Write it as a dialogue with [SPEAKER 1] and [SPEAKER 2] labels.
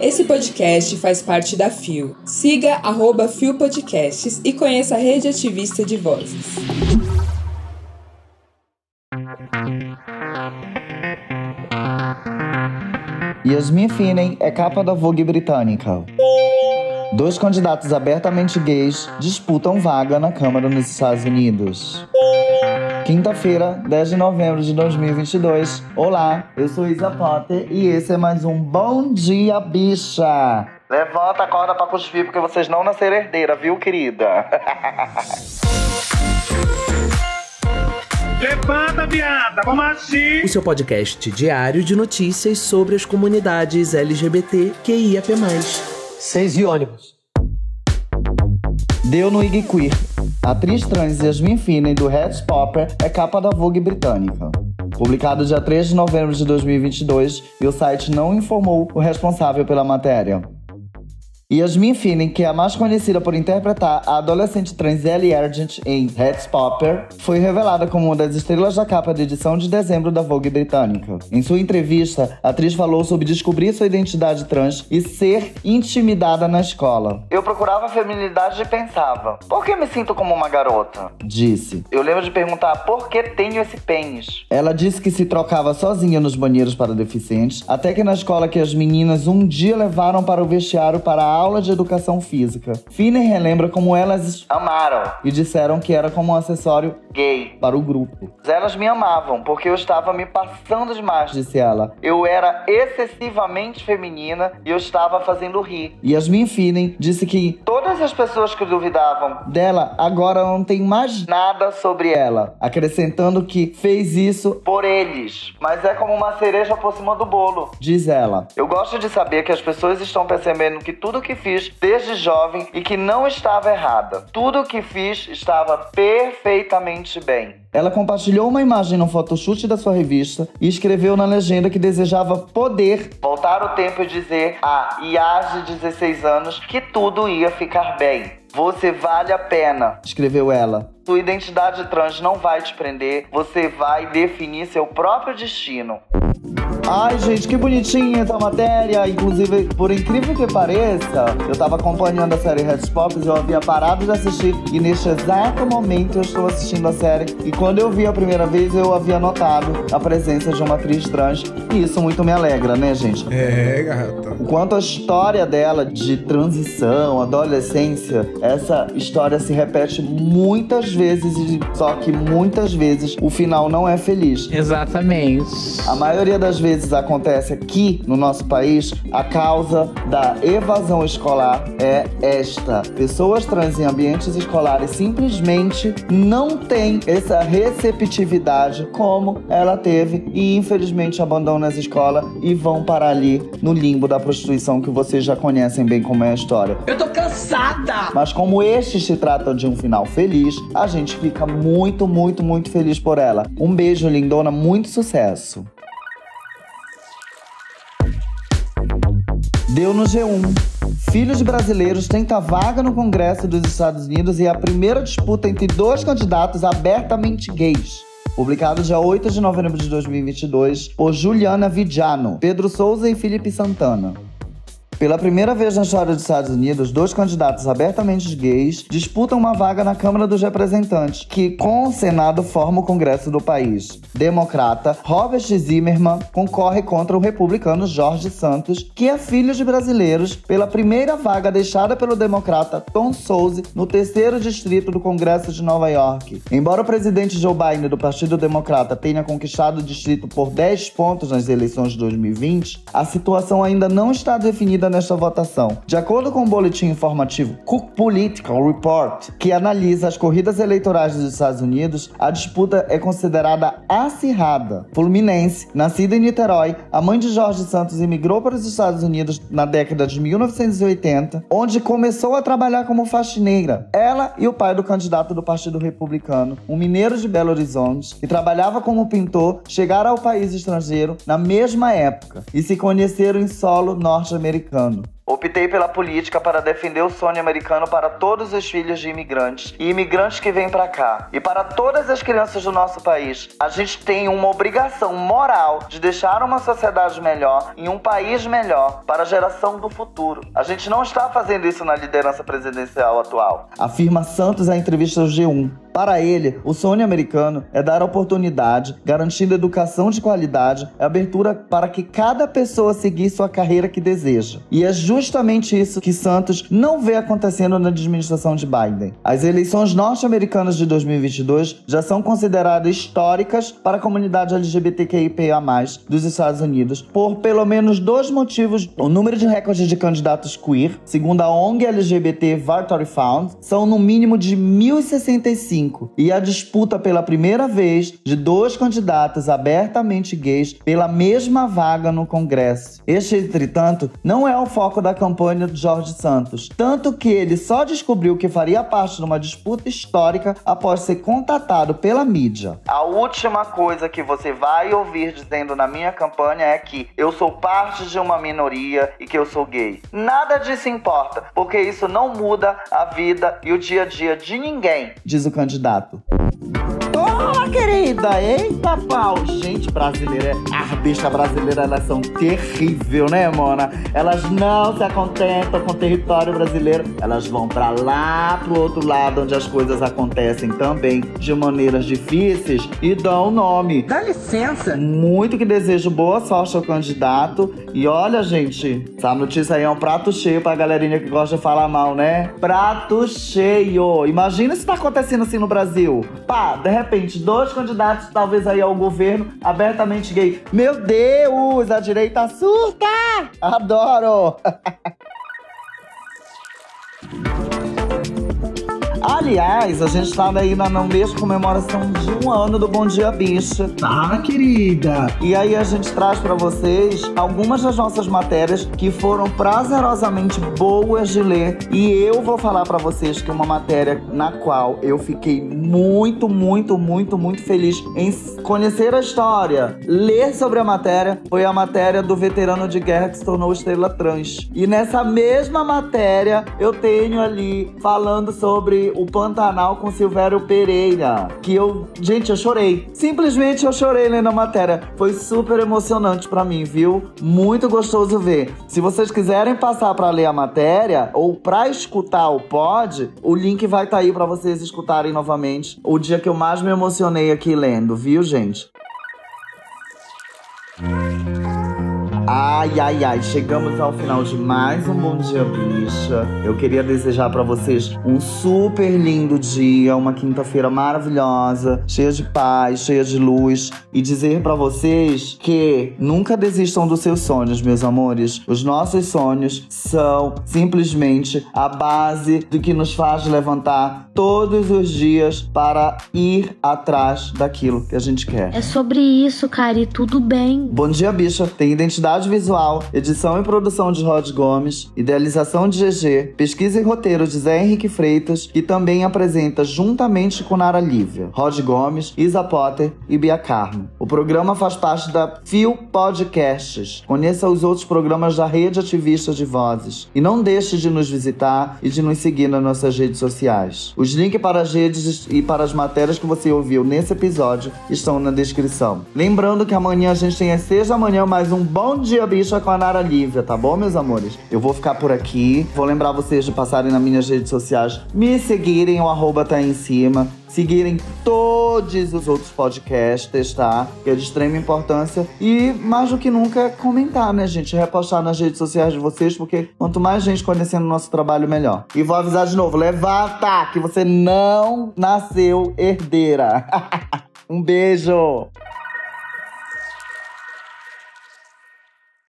[SPEAKER 1] Esse podcast faz parte da FIO. Siga arroba FIO Podcasts e conheça a rede ativista de vozes.
[SPEAKER 2] Yasmin Finney é capa da Vogue britânica. Dois candidatos abertamente gays disputam vaga na Câmara nos Estados Unidos. Quinta-feira, 10 de novembro de 2022. Olá, eu sou Isa Potter e esse é mais um Bom Dia Bicha. Levanta a corda pra cuspir porque vocês não nasceram herdeira, viu, querida?
[SPEAKER 3] Levanta, viada, vamos assim!
[SPEAKER 4] O seu podcast diário de notícias sobre as comunidades LGBT QIAP+.
[SPEAKER 5] Seis e ônibus.
[SPEAKER 2] Deu no Ig Queer. A atriz trans Yasmin Finney, do Red Popper, é capa da Vogue britânica. Publicado dia 3 de novembro de 2022, e o site não informou o responsável pela matéria. Yasmin Finney, que é a mais conhecida por interpretar a adolescente trans Ellie Argent em Red Popper, foi revelada como uma das estrelas da capa da edição de dezembro da Vogue britânica. Em sua entrevista, a atriz falou sobre descobrir sua identidade trans e ser intimidada na escola. Eu procurava feminilidade e pensava, por que me sinto como uma garota? Disse. Eu lembro de perguntar por que tenho esse pênis. Ela disse que se trocava sozinha nos banheiros para deficientes, até que na escola que as meninas um dia levaram para o vestiário para a aula de educação física. Finney relembra como elas amaram e disseram que era como um acessório gay para o grupo. Elas me amavam porque eu estava me passando demais, disse ela. Eu era excessivamente feminina e eu estava fazendo rir. Yasmin Finney disse que todas as pessoas que duvidavam dela agora não têm mais nada sobre ela, acrescentando que fez isso por eles, mas é como uma cereja por cima do bolo, diz ela. Eu gosto de saber que as pessoas estão percebendo que tudo que fiz desde jovem e que não estava errada. Tudo o que fiz estava perfeitamente bem. Ela compartilhou uma imagem no photoshoot da sua revista e escreveu na legenda que desejava poder voltar o tempo e dizer a Iage de 16 anos que tudo ia ficar bem. Você vale a pena, escreveu ela. Sua identidade trans não vai te prender, você vai definir seu próprio destino. Ai, gente, que bonitinha essa matéria. Inclusive, por incrível que pareça, eu tava acompanhando a série Red Pops, eu havia parado de assistir e neste exato momento eu estou assistindo a série. E quando eu vi a primeira vez, eu havia notado a presença de uma atriz trans. E isso muito me alegra, né, gente?
[SPEAKER 3] É, garota.
[SPEAKER 2] Quanto à história dela de transição, adolescência, essa história se repete muitas vezes, e só que muitas vezes o final não é feliz.
[SPEAKER 6] Exatamente.
[SPEAKER 2] A maioria das vezes acontece aqui no nosso país, a causa da evasão escolar é esta. Pessoas trans em ambientes escolares simplesmente não têm essa receptividade como ela teve e infelizmente abandonam as escolas e vão para ali no limbo da prostituição que vocês já conhecem bem como é a história.
[SPEAKER 6] Eu tô cansada!
[SPEAKER 2] Mas como este se trata de um final feliz, a gente fica muito, muito, muito feliz por ela. Um beijo, lindona, muito sucesso. Deu no G1. Filhos de brasileiros tenta vaga no Congresso dos Estados Unidos e é a primeira disputa entre dois candidatos abertamente gays. Publicado dia 8 de novembro de 2022 por Juliana Vidiano, Pedro Souza e Felipe Santana. Pela primeira vez na história dos Estados Unidos, dois candidatos abertamente gays disputam uma vaga na Câmara dos Representantes, que com o Senado forma o Congresso do país. Democrata Robert Zimmerman concorre contra o republicano Jorge Santos, que é filho de brasileiros, pela primeira vaga deixada pelo democrata Tom Souza no terceiro distrito do Congresso de Nova York. Embora o presidente Joe Biden do Partido Democrata tenha conquistado o distrito por 10 pontos nas eleições de 2020, a situação ainda não está definida nesta votação. De acordo com o boletim informativo Cook Political Report, que analisa as corridas eleitorais dos Estados Unidos, a disputa é considerada acirrada. Fluminense, nascida em Niterói, a mãe de Jorge Santos imigrou para os Estados Unidos na década de 1980, onde começou a trabalhar como faxineira. Ela e o pai do candidato do Partido Republicano, um mineiro de Belo Horizonte, que trabalhava como pintor, chegaram ao país estrangeiro na mesma época e se conheceram em solo norte-americano ano. Optei pela política para defender o sonho americano para todos os filhos de imigrantes e imigrantes que vêm para cá. E para todas as crianças do nosso país, a gente tem uma obrigação moral de deixar uma sociedade melhor e um país melhor para a geração do futuro. A gente não está fazendo isso na liderança presidencial atual. Afirma Santos em entrevista ao G1. Para ele, o sonho americano é dar oportunidade, garantindo educação de qualidade e abertura para que cada pessoa seguir sua carreira que deseja. E é justamente isso que Santos não vê acontecendo na administração de Biden. As eleições norte-americanas de 2022 já são consideradas históricas para a comunidade LGBTQIA+, dos Estados Unidos, por pelo menos dois motivos. O número de recordes de candidatos queer, segundo a ONG LGBT Victory Found, são no mínimo de 1.065 e a disputa pela primeira vez de dois candidatos abertamente gays pela mesma vaga no Congresso. Este, entretanto, não é o foco da campanha de Jorge Santos, tanto que ele só descobriu que faria parte de uma disputa histórica após ser contatado pela mídia. A última coisa que você vai ouvir dizendo na minha campanha é que eu sou parte de uma minoria e que eu sou gay. Nada disso importa, porque isso não muda a vida e o dia a dia de ninguém, diz o candidato querida! Eita pau! Gente, brasileira, as bichas brasileiras, elas são terríveis, né, Mona? Elas não se contentam com o território brasileiro. Elas vão para lá, pro outro lado, onde as coisas acontecem também de maneiras difíceis e dão o nome.
[SPEAKER 6] Dá licença.
[SPEAKER 2] Muito que desejo boa sorte ao candidato. E olha, gente, essa notícia aí é um prato cheio pra galerinha que gosta de falar mal, né? Prato cheio! Imagina se tá acontecendo assim no Brasil. Pá, de repente, dois candidatos, talvez aí ao governo, abertamente gay. Meu Deus, a direita surta! Adoro! Aliás, a gente tá aí na, na mesma comemoração de um ano do Bom Dia Bicha.
[SPEAKER 3] Tá, querida.
[SPEAKER 2] E aí a gente traz para vocês algumas das nossas matérias que foram prazerosamente boas de ler. E eu vou falar para vocês que uma matéria na qual eu fiquei muito, muito, muito, muito feliz em conhecer a história, ler sobre a matéria, foi a matéria do veterano de guerra que se tornou estrela trans. E nessa mesma matéria eu tenho ali falando sobre o Pantanal com Silvério Pereira. Que eu, gente, eu chorei. Simplesmente eu chorei lendo a matéria. Foi super emocionante para mim, viu? Muito gostoso ver. Se vocês quiserem passar para ler a matéria ou para escutar o pod, o link vai estar tá aí para vocês escutarem novamente. O dia que eu mais me emocionei aqui lendo, viu, gente? Ai, ai, ai, chegamos ao final de mais um Bom Dia Bicha. Eu queria desejar para vocês um super lindo dia, uma quinta-feira maravilhosa, cheia de paz, cheia de luz e dizer para vocês que nunca desistam dos seus sonhos, meus amores. Os nossos sonhos são simplesmente a base do que nos faz levantar todos os dias para ir atrás daquilo que a gente quer.
[SPEAKER 7] É sobre isso, Cari, tudo bem.
[SPEAKER 2] Bom Dia Bicha tem identidade Identidade visual, edição e produção de Rod Gomes, idealização de GG, pesquisa e roteiro de Zé Henrique Freitas, que também apresenta juntamente com Nara Lívia, Rod Gomes, Isa Potter e Bia Carmo. Programa faz parte da Fio Podcasts. Conheça os outros programas da Rede Ativista de Vozes. E não deixe de nos visitar e de nos seguir nas nossas redes sociais. Os links para as redes e para as matérias que você ouviu nesse episódio estão na descrição. Lembrando que amanhã a gente tem a Seja Amanhã mais um bom dia, bicha, com a Nara Lívia, tá bom, meus amores? Eu vou ficar por aqui. Vou lembrar vocês de passarem nas minhas redes sociais, me seguirem, o arroba tá aí em cima. Seguirem todos os outros podcasts, tá? Que é de extrema importância. E, mais do que nunca, comentar, né, gente? Repostar nas redes sociais de vocês, porque quanto mais gente conhecendo o nosso trabalho, melhor. E vou avisar de novo: levanta! Que você não nasceu herdeira. um beijo!